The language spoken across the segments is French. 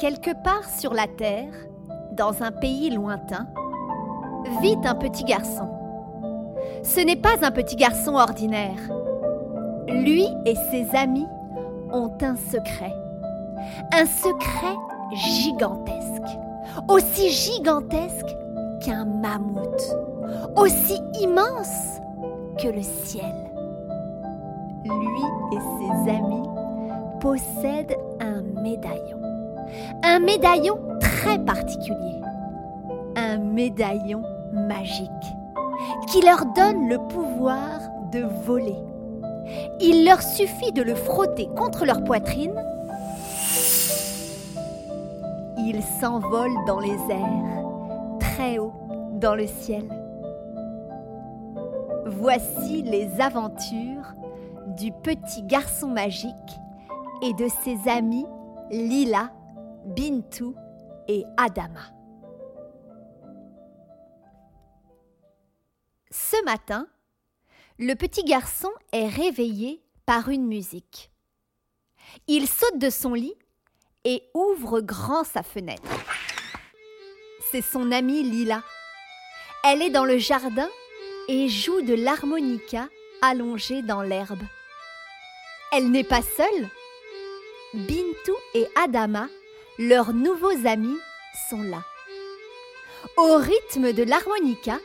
Quelque part sur la terre, dans un pays lointain, vit un petit garçon. Ce n'est pas un petit garçon ordinaire. Lui et ses amis ont un secret. Un secret gigantesque. Aussi gigantesque qu'un mammouth. Aussi immense que le ciel. Lui et ses amis possèdent un médaillon un médaillon très particulier, un médaillon magique qui leur donne le pouvoir de voler. Il leur suffit de le frotter contre leur poitrine. Ils s'envolent dans les airs, très haut dans le ciel. Voici les aventures du petit garçon magique et de ses amis Lila Bintou et Adama. Ce matin, le petit garçon est réveillé par une musique. Il saute de son lit et ouvre grand sa fenêtre. C'est son amie Lila. Elle est dans le jardin et joue de l'harmonica allongée dans l'herbe. Elle n'est pas seule. Bintou et Adama leurs nouveaux amis sont là. Au rythme de l'harmonica,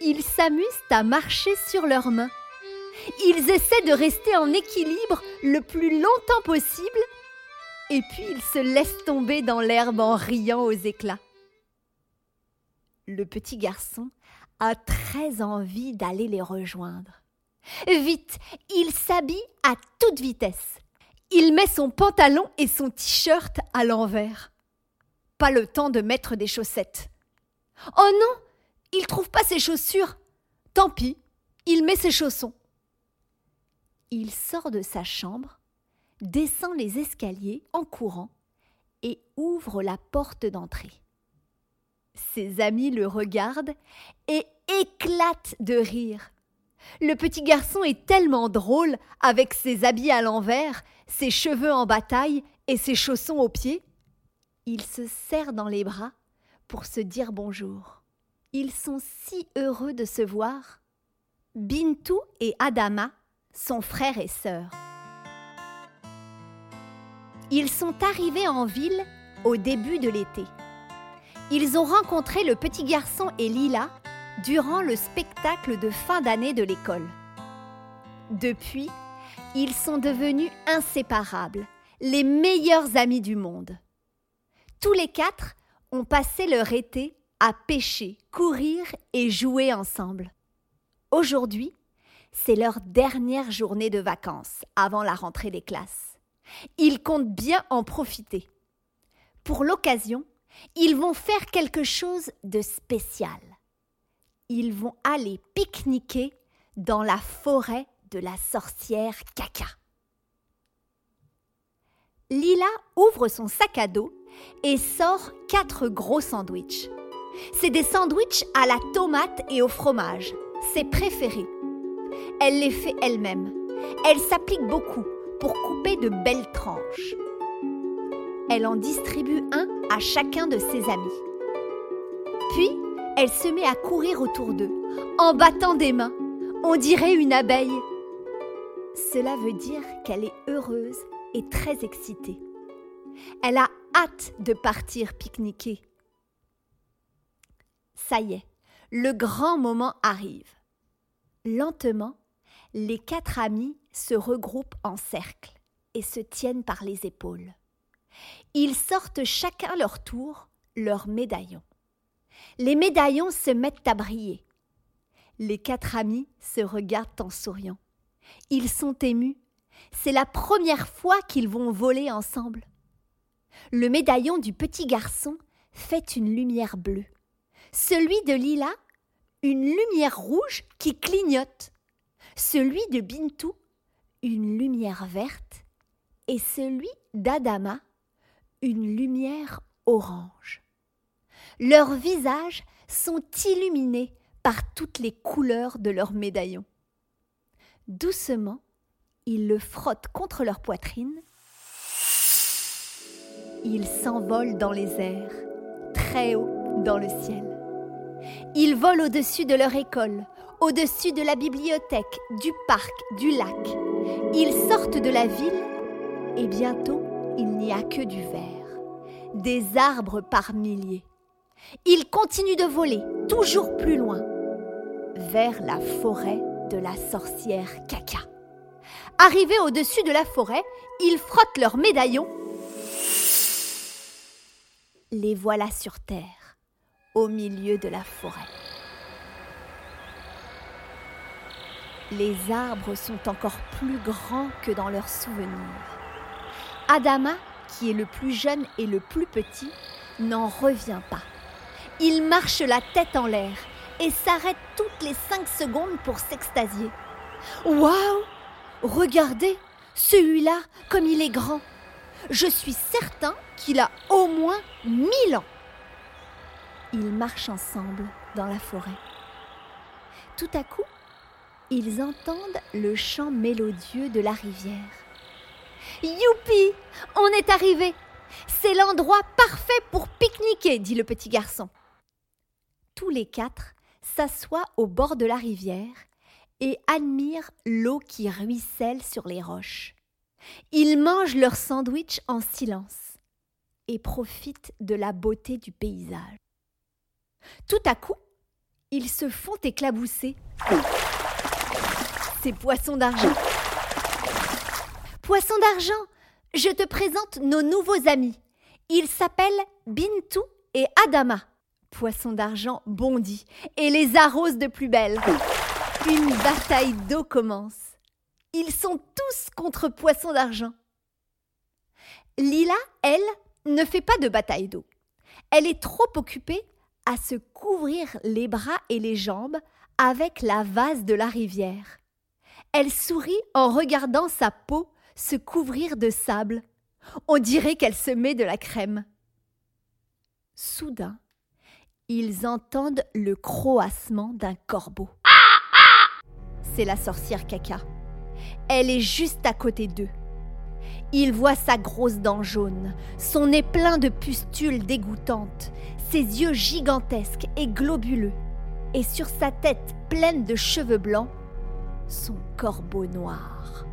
ils s'amusent à marcher sur leurs mains. Ils essaient de rester en équilibre le plus longtemps possible et puis ils se laissent tomber dans l'herbe en riant aux éclats. Le petit garçon a très envie d'aller les rejoindre. Vite, il s'habille à toute vitesse. Il met son pantalon et son t-shirt à l'envers. Pas le temps de mettre des chaussettes. Oh non, il trouve pas ses chaussures. Tant pis, il met ses chaussons. Il sort de sa chambre, descend les escaliers en courant et ouvre la porte d'entrée. Ses amis le regardent et éclatent de rire. Le petit garçon est tellement drôle avec ses habits à l'envers, ses cheveux en bataille et ses chaussons aux pieds. Il se serre dans les bras pour se dire bonjour. Ils sont si heureux de se voir. Bintou et Adama sont frères et sœurs. Ils sont arrivés en ville au début de l'été. Ils ont rencontré le petit garçon et Lila durant le spectacle de fin d'année de l'école. Depuis, ils sont devenus inséparables, les meilleurs amis du monde. Tous les quatre ont passé leur été à pêcher, courir et jouer ensemble. Aujourd'hui, c'est leur dernière journée de vacances avant la rentrée des classes. Ils comptent bien en profiter. Pour l'occasion, ils vont faire quelque chose de spécial ils vont aller pique-niquer dans la forêt de la sorcière Caca. Lila ouvre son sac à dos et sort quatre gros sandwichs. C'est des sandwichs à la tomate et au fromage, ses préférés. Elle les fait elle-même. Elle s'applique beaucoup pour couper de belles tranches. Elle en distribue un à chacun de ses amis. Elle se met à courir autour d'eux, en battant des mains. On dirait une abeille. Cela veut dire qu'elle est heureuse et très excitée. Elle a hâte de partir pique-niquer. Ça y est, le grand moment arrive. Lentement, les quatre amis se regroupent en cercle et se tiennent par les épaules. Ils sortent chacun leur tour leur médaillon. Les médaillons se mettent à briller. Les quatre amis se regardent en souriant. Ils sont émus. C'est la première fois qu'ils vont voler ensemble. Le médaillon du petit garçon fait une lumière bleue. Celui de Lila, une lumière rouge qui clignote. Celui de Bintou, une lumière verte. Et celui d'Adama, une lumière orange. Leurs visages sont illuminés par toutes les couleurs de leurs médaillons. Doucement, ils le frottent contre leur poitrine. Ils s'envolent dans les airs, très haut dans le ciel. Ils volent au-dessus de leur école, au-dessus de la bibliothèque, du parc, du lac. Ils sortent de la ville et bientôt il n'y a que du vert, des arbres par milliers. Ils continuent de voler toujours plus loin, vers la forêt de la sorcière Caca. Arrivés au-dessus de la forêt, ils frottent leurs médaillons. Les voilà sur terre, au milieu de la forêt. Les arbres sont encore plus grands que dans leurs souvenirs. Adama, qui est le plus jeune et le plus petit, n'en revient pas. Il marche la tête en l'air et s'arrête toutes les cinq secondes pour s'extasier. Waouh Regardez, celui-là, comme il est grand. Je suis certain qu'il a au moins mille ans. Ils marchent ensemble dans la forêt. Tout à coup, ils entendent le chant mélodieux de la rivière. Youpi On est arrivé C'est l'endroit parfait pour pique-niquer, dit le petit garçon. Tous les quatre s'assoient au bord de la rivière et admirent l'eau qui ruisselle sur les roches. Ils mangent leur sandwich en silence et profitent de la beauté du paysage. Tout à coup, ils se font éclabousser. Ces poissons d'argent. Poissons d'argent, je te présente nos nouveaux amis. Ils s'appellent Bintou et Adama. Poisson d'argent bondit et les arrose de plus belle. Une bataille d'eau commence. Ils sont tous contre Poisson d'argent. Lila, elle, ne fait pas de bataille d'eau. Elle est trop occupée à se couvrir les bras et les jambes avec la vase de la rivière. Elle sourit en regardant sa peau se couvrir de sable. On dirait qu'elle se met de la crème. Soudain, ils entendent le croassement d'un corbeau. C'est la sorcière Caca. Elle est juste à côté d'eux. Ils voient sa grosse dent jaune, son nez plein de pustules dégoûtantes, ses yeux gigantesques et globuleux, et sur sa tête pleine de cheveux blancs, son corbeau noir.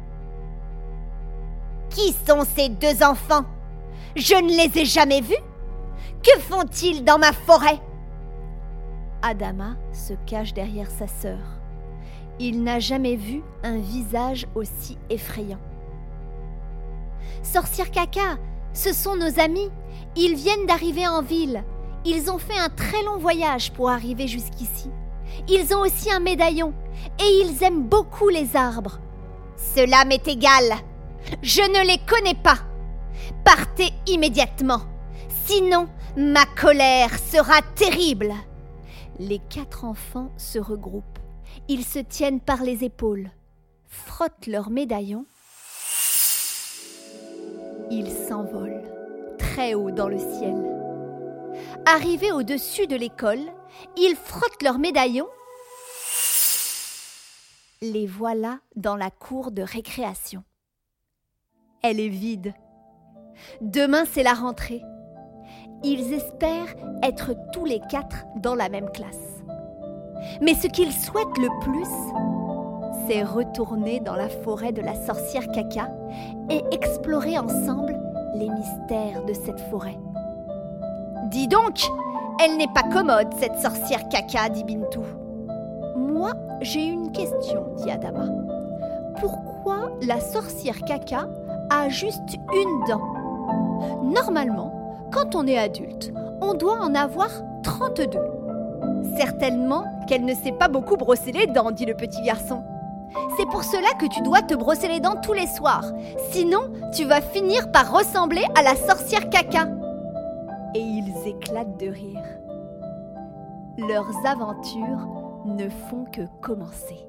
Qui sont ces deux enfants? Je ne les ai jamais vus. Que font-ils dans ma forêt? Adama se cache derrière sa sœur. Il n'a jamais vu un visage aussi effrayant. Sorcière Caca, ce sont nos amis. Ils viennent d'arriver en ville. Ils ont fait un très long voyage pour arriver jusqu'ici. Ils ont aussi un médaillon et ils aiment beaucoup les arbres. Cela m'est égal. Je ne les connais pas. Partez immédiatement. Sinon, ma colère sera terrible. Les quatre enfants se regroupent. Ils se tiennent par les épaules, frottent leurs médaillons. Ils s'envolent très haut dans le ciel. Arrivés au-dessus de l'école, ils frottent leurs médaillons. Les voilà dans la cour de récréation. Elle est vide. Demain, c'est la rentrée. Ils espèrent être tous les quatre dans la même classe. Mais ce qu'ils souhaitent le plus, c'est retourner dans la forêt de la sorcière caca et explorer ensemble les mystères de cette forêt. Dis donc, elle n'est pas commode, cette sorcière caca, dit Bintou. Moi, j'ai une question, dit Adama. Pourquoi la sorcière caca a juste une dent? Normalement, quand on est adulte, on doit en avoir 32. Certainement qu'elle ne s'est pas beaucoup brossé les dents, dit le petit garçon. C'est pour cela que tu dois te brosser les dents tous les soirs. Sinon, tu vas finir par ressembler à la sorcière caca. Et ils éclatent de rire. Leurs aventures ne font que commencer.